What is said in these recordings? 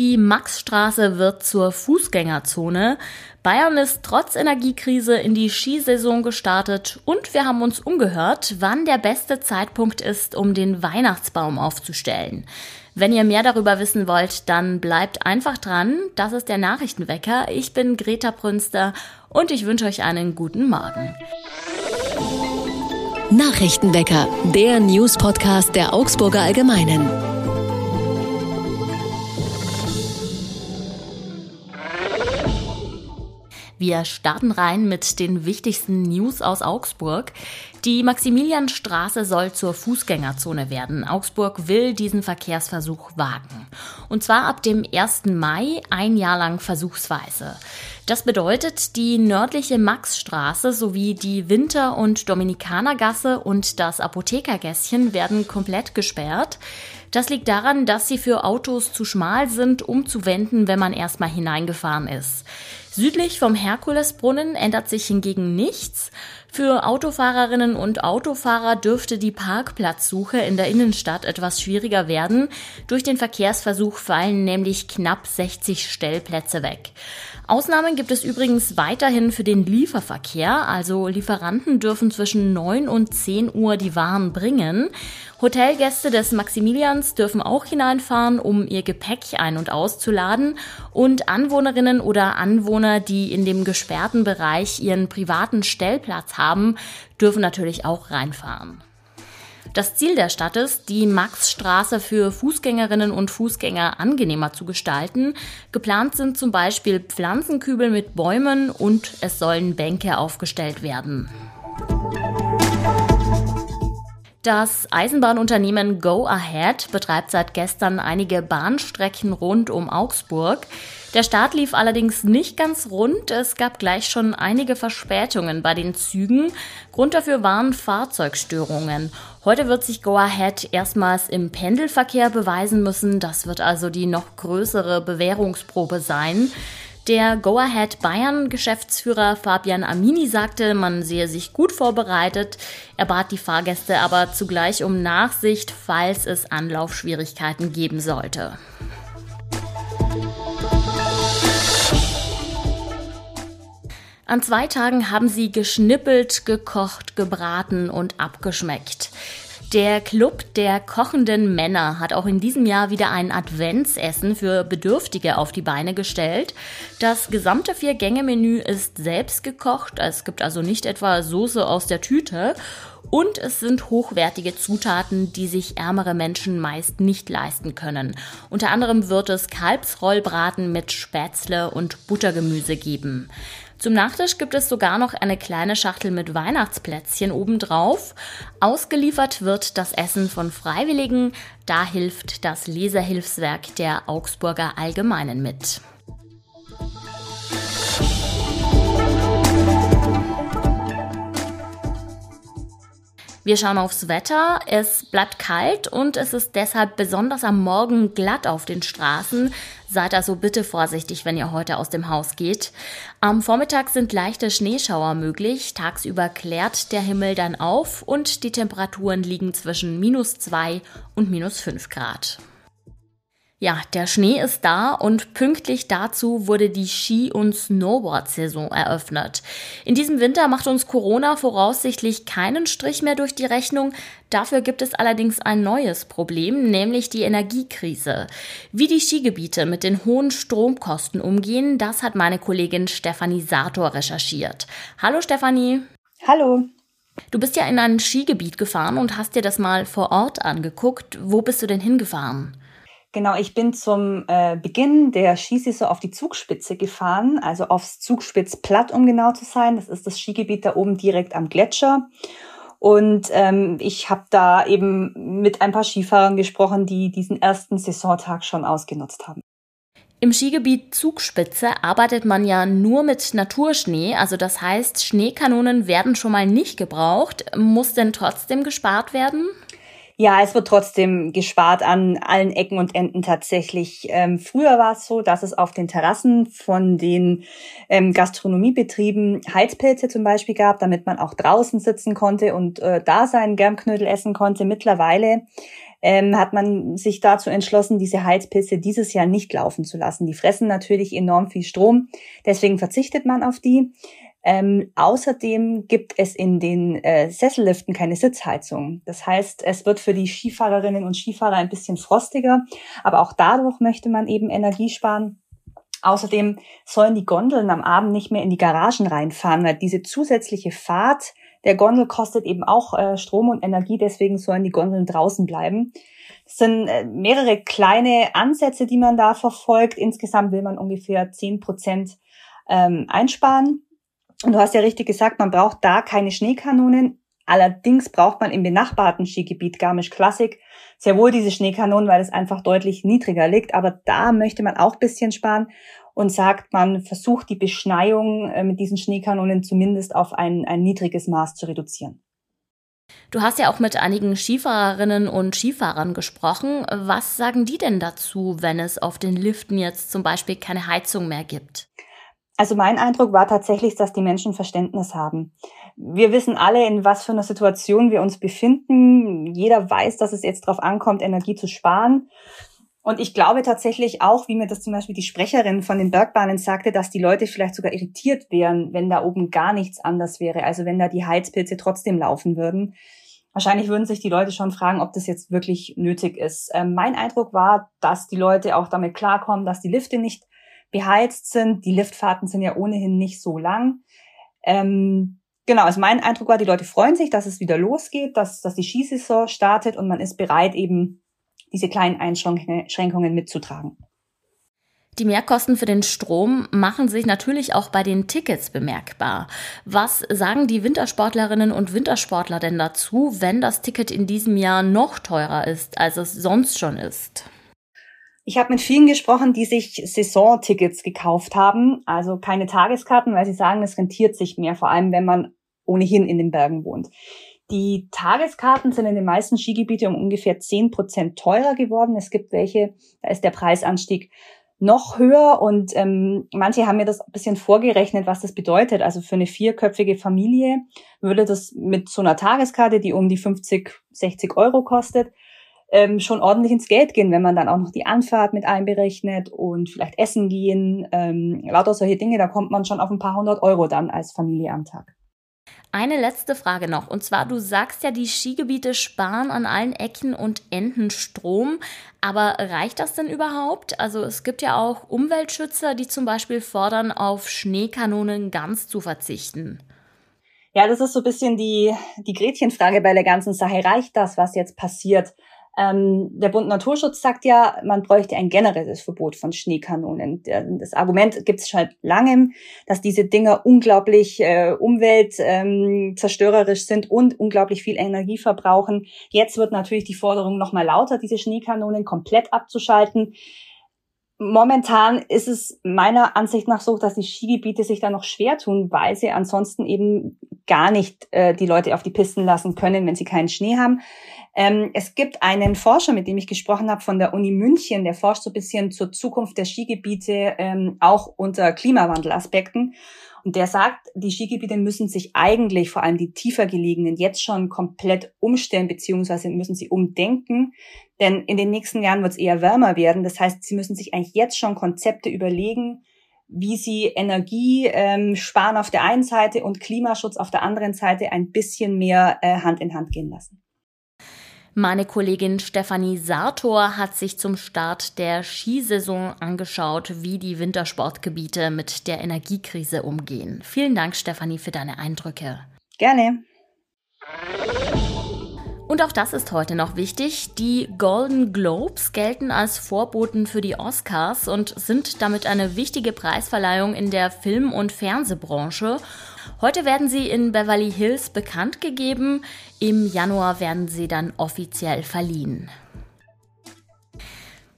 die Maxstraße wird zur Fußgängerzone. Bayern ist trotz Energiekrise in die Skisaison gestartet und wir haben uns umgehört, wann der beste Zeitpunkt ist, um den Weihnachtsbaum aufzustellen. Wenn ihr mehr darüber wissen wollt, dann bleibt einfach dran. Das ist der Nachrichtenwecker. Ich bin Greta Prünster und ich wünsche euch einen guten Morgen. Nachrichtenwecker, der News-Podcast der Augsburger Allgemeinen. Wir starten rein mit den wichtigsten News aus Augsburg. Die Maximilianstraße soll zur Fußgängerzone werden. Augsburg will diesen Verkehrsversuch wagen. Und zwar ab dem 1. Mai ein Jahr lang versuchsweise. Das bedeutet, die nördliche Maxstraße sowie die Winter- und Dominikanergasse und das Apothekergässchen werden komplett gesperrt. Das liegt daran, dass sie für Autos zu schmal sind, um zu wenden, wenn man erstmal hineingefahren ist. Südlich vom Herkulesbrunnen ändert sich hingegen nichts. Für Autofahrerinnen und Autofahrer dürfte die Parkplatzsuche in der Innenstadt etwas schwieriger werden. Durch den Verkehrsversuch fallen nämlich knapp 60 Stellplätze weg. Ausnahmen gibt es übrigens weiterhin für den Lieferverkehr, also Lieferanten dürfen zwischen 9 und 10 Uhr die Waren bringen. Hotelgäste des Maximilians dürfen auch hineinfahren, um ihr Gepäck ein- und auszuladen und Anwohnerinnen oder Anwohner, die in dem gesperrten Bereich ihren privaten Stellplatz haben, dürfen natürlich auch reinfahren. Das Ziel der Stadt ist, die Maxstraße für Fußgängerinnen und Fußgänger angenehmer zu gestalten. Geplant sind zum Beispiel Pflanzenkübel mit Bäumen und es sollen Bänke aufgestellt werden. Das Eisenbahnunternehmen Go Ahead betreibt seit gestern einige Bahnstrecken rund um Augsburg. Der Start lief allerdings nicht ganz rund. Es gab gleich schon einige Verspätungen bei den Zügen. Grund dafür waren Fahrzeugstörungen. Heute wird sich Go Ahead erstmals im Pendelverkehr beweisen müssen. Das wird also die noch größere Bewährungsprobe sein. Der Go-Ahead Bayern-Geschäftsführer Fabian Amini sagte, man sehe sich gut vorbereitet. Er bat die Fahrgäste aber zugleich um Nachsicht, falls es Anlaufschwierigkeiten geben sollte. An zwei Tagen haben sie geschnippelt, gekocht, gebraten und abgeschmeckt. Der Club der kochenden Männer hat auch in diesem Jahr wieder ein Adventsessen für Bedürftige auf die Beine gestellt. Das gesamte Vier-Gänge-Menü ist selbst gekocht. Es gibt also nicht etwa Soße aus der Tüte. Und es sind hochwertige Zutaten, die sich ärmere Menschen meist nicht leisten können. Unter anderem wird es Kalbsrollbraten mit Spätzle und Buttergemüse geben. Zum Nachtisch gibt es sogar noch eine kleine Schachtel mit Weihnachtsplätzchen obendrauf. Ausgeliefert wird das Essen von Freiwilligen. Da hilft das Leserhilfswerk der Augsburger Allgemeinen mit. Wir schauen aufs Wetter. Es bleibt kalt und es ist deshalb besonders am Morgen glatt auf den Straßen. Seid also bitte vorsichtig, wenn ihr heute aus dem Haus geht. Am Vormittag sind leichte Schneeschauer möglich. Tagsüber klärt der Himmel dann auf und die Temperaturen liegen zwischen minus zwei und minus fünf Grad. Ja, der Schnee ist da und pünktlich dazu wurde die Ski- und Snowboard-Saison eröffnet. In diesem Winter macht uns Corona voraussichtlich keinen Strich mehr durch die Rechnung. Dafür gibt es allerdings ein neues Problem, nämlich die Energiekrise. Wie die Skigebiete mit den hohen Stromkosten umgehen, das hat meine Kollegin Stefanie Sator recherchiert. Hallo Stefanie. Hallo. Du bist ja in ein Skigebiet gefahren und hast dir das mal vor Ort angeguckt. Wo bist du denn hingefahren? Genau, ich bin zum äh, Beginn der Skisaison auf die Zugspitze gefahren, also aufs Zugspitzplatt, um genau zu sein. Das ist das Skigebiet da oben direkt am Gletscher. Und ähm, ich habe da eben mit ein paar Skifahrern gesprochen, die diesen ersten Saisontag schon ausgenutzt haben. Im Skigebiet Zugspitze arbeitet man ja nur mit Naturschnee, also das heißt, Schneekanonen werden schon mal nicht gebraucht. Muss denn trotzdem gespart werden? Ja, es wird trotzdem gespart an allen Ecken und Enden tatsächlich. Ähm, früher war es so, dass es auf den Terrassen von den ähm, Gastronomiebetrieben Heizpilze zum Beispiel gab, damit man auch draußen sitzen konnte und äh, da seinen Germknödel essen konnte. Mittlerweile ähm, hat man sich dazu entschlossen, diese Heizpilze dieses Jahr nicht laufen zu lassen. Die fressen natürlich enorm viel Strom, deswegen verzichtet man auf die. Ähm, außerdem gibt es in den äh, Sesselliften keine Sitzheizung. Das heißt, es wird für die Skifahrerinnen und Skifahrer ein bisschen frostiger, aber auch dadurch möchte man eben Energie sparen. Außerdem sollen die Gondeln am Abend nicht mehr in die Garagen reinfahren, weil diese zusätzliche Fahrt der Gondel kostet eben auch äh, Strom und Energie, deswegen sollen die Gondeln draußen bleiben. Es sind äh, mehrere kleine Ansätze, die man da verfolgt. Insgesamt will man ungefähr zehn Prozent ähm, einsparen. Und du hast ja richtig gesagt, man braucht da keine Schneekanonen. Allerdings braucht man im benachbarten Skigebiet Garmisch Classic sehr wohl diese Schneekanonen, weil es einfach deutlich niedriger liegt. Aber da möchte man auch bisschen sparen und sagt, man versucht die Beschneiung äh, mit diesen Schneekanonen zumindest auf ein, ein niedriges Maß zu reduzieren. Du hast ja auch mit einigen Skifahrerinnen und Skifahrern gesprochen. Was sagen die denn dazu, wenn es auf den Liften jetzt zum Beispiel keine Heizung mehr gibt? Also mein Eindruck war tatsächlich, dass die Menschen Verständnis haben. Wir wissen alle, in was für einer Situation wir uns befinden. Jeder weiß, dass es jetzt darauf ankommt, Energie zu sparen. Und ich glaube tatsächlich auch, wie mir das zum Beispiel die Sprecherin von den Bergbahnen sagte, dass die Leute vielleicht sogar irritiert wären, wenn da oben gar nichts anders wäre. Also wenn da die Heizpilze trotzdem laufen würden. Wahrscheinlich würden sich die Leute schon fragen, ob das jetzt wirklich nötig ist. Ähm, mein Eindruck war, dass die Leute auch damit klarkommen, dass die Lifte nicht beheizt sind. Die Liftfahrten sind ja ohnehin nicht so lang. Ähm, genau, also mein Eindruck war, die Leute freuen sich, dass es wieder losgeht, dass, dass die Skisaison startet und man ist bereit, eben diese kleinen Einschränkungen mitzutragen. Die Mehrkosten für den Strom machen sich natürlich auch bei den Tickets bemerkbar. Was sagen die Wintersportlerinnen und Wintersportler denn dazu, wenn das Ticket in diesem Jahr noch teurer ist, als es sonst schon ist? Ich habe mit vielen gesprochen, die sich Saisontickets gekauft haben, also keine Tageskarten, weil sie sagen, es rentiert sich mehr, vor allem wenn man ohnehin in den Bergen wohnt. Die Tageskarten sind in den meisten Skigebieten um ungefähr zehn Prozent teurer geworden. Es gibt welche, da ist der Preisanstieg noch höher und ähm, manche haben mir das ein bisschen vorgerechnet, was das bedeutet. Also für eine vierköpfige Familie würde das mit so einer Tageskarte, die um die 50, 60 Euro kostet, ähm, schon ordentlich ins Geld gehen, wenn man dann auch noch die Anfahrt mit einberechnet und vielleicht essen gehen, ähm, lauter solche Dinge, da kommt man schon auf ein paar hundert Euro dann als Familie am Tag. Eine letzte Frage noch. Und zwar, du sagst ja, die Skigebiete sparen an allen Ecken und Enden Strom. Aber reicht das denn überhaupt? Also es gibt ja auch Umweltschützer, die zum Beispiel fordern, auf Schneekanonen ganz zu verzichten. Ja, das ist so ein bisschen die, die Gretchenfrage bei der ganzen Sache. Reicht das, was jetzt passiert? Ähm, der Bund Naturschutz sagt ja, man bräuchte ein generelles Verbot von Schneekanonen. Das Argument gibt es schon langem, dass diese Dinger unglaublich äh, umweltzerstörerisch ähm, sind und unglaublich viel Energie verbrauchen. Jetzt wird natürlich die Forderung noch mal lauter, diese Schneekanonen komplett abzuschalten. Momentan ist es meiner Ansicht nach so, dass die Skigebiete sich da noch schwer tun, weil sie ansonsten eben gar nicht äh, die Leute auf die Pisten lassen können, wenn sie keinen Schnee haben. Ähm, es gibt einen Forscher, mit dem ich gesprochen habe, von der Uni München, der forscht so ein bisschen zur Zukunft der Skigebiete, ähm, auch unter Klimawandelaspekten. Und der sagt, die Skigebiete müssen sich eigentlich, vor allem die tiefer gelegenen, jetzt schon komplett umstellen, beziehungsweise müssen sie umdenken. Denn in den nächsten Jahren wird es eher wärmer werden. Das heißt, sie müssen sich eigentlich jetzt schon Konzepte überlegen, wie sie Energie ähm, sparen auf der einen Seite und Klimaschutz auf der anderen Seite ein bisschen mehr äh, Hand in Hand gehen lassen. Meine Kollegin Stefanie Sartor hat sich zum Start der Skisaison angeschaut, wie die Wintersportgebiete mit der Energiekrise umgehen. Vielen Dank, Stefanie, für deine Eindrücke. Gerne. Und auch das ist heute noch wichtig. Die Golden Globes gelten als Vorboten für die Oscars und sind damit eine wichtige Preisverleihung in der Film- und Fernsehbranche. Heute werden sie in Beverly Hills bekannt gegeben. Im Januar werden sie dann offiziell verliehen.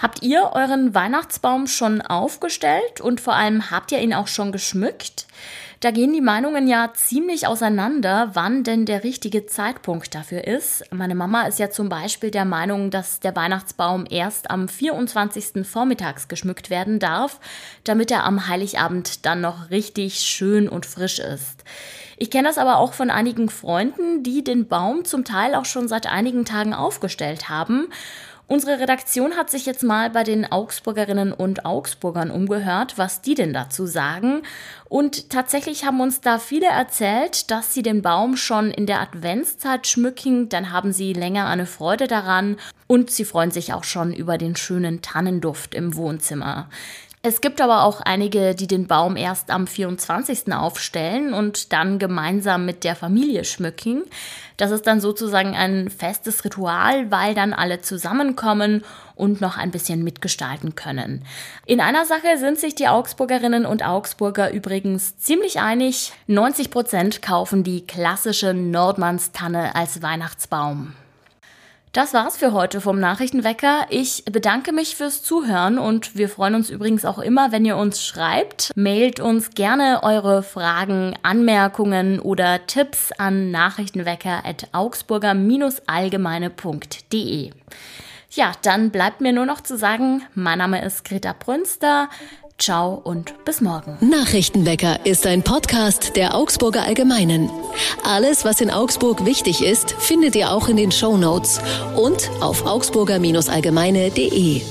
Habt ihr euren Weihnachtsbaum schon aufgestellt und vor allem habt ihr ihn auch schon geschmückt? Da gehen die Meinungen ja ziemlich auseinander, wann denn der richtige Zeitpunkt dafür ist. Meine Mama ist ja zum Beispiel der Meinung, dass der Weihnachtsbaum erst am 24. vormittags geschmückt werden darf, damit er am Heiligabend dann noch richtig schön und frisch ist. Ich kenne das aber auch von einigen Freunden, die den Baum zum Teil auch schon seit einigen Tagen aufgestellt haben. Unsere Redaktion hat sich jetzt mal bei den Augsburgerinnen und Augsburgern umgehört, was die denn dazu sagen. Und tatsächlich haben uns da viele erzählt, dass sie den Baum schon in der Adventszeit schmücken, dann haben sie länger eine Freude daran und sie freuen sich auch schon über den schönen Tannenduft im Wohnzimmer. Es gibt aber auch einige, die den Baum erst am 24. aufstellen und dann gemeinsam mit der Familie schmücken. Das ist dann sozusagen ein festes Ritual, weil dann alle zusammenkommen und noch ein bisschen mitgestalten können. In einer Sache sind sich die Augsburgerinnen und Augsburger übrigens ziemlich einig. 90 Prozent kaufen die klassische Nordmannstanne als Weihnachtsbaum. Das war's für heute vom Nachrichtenwecker. Ich bedanke mich fürs Zuhören und wir freuen uns übrigens auch immer, wenn ihr uns schreibt. Mailt uns gerne eure Fragen, Anmerkungen oder Tipps an nachrichtenwecker.augsburger-allgemeine.de. Ja, dann bleibt mir nur noch zu sagen, mein Name ist Greta Brünster. Ciao und bis morgen. Nachrichtenwecker ist ein Podcast der Augsburger Allgemeinen. Alles, was in Augsburg wichtig ist, findet ihr auch in den Show Notes und auf augsburger-allgemeine.de.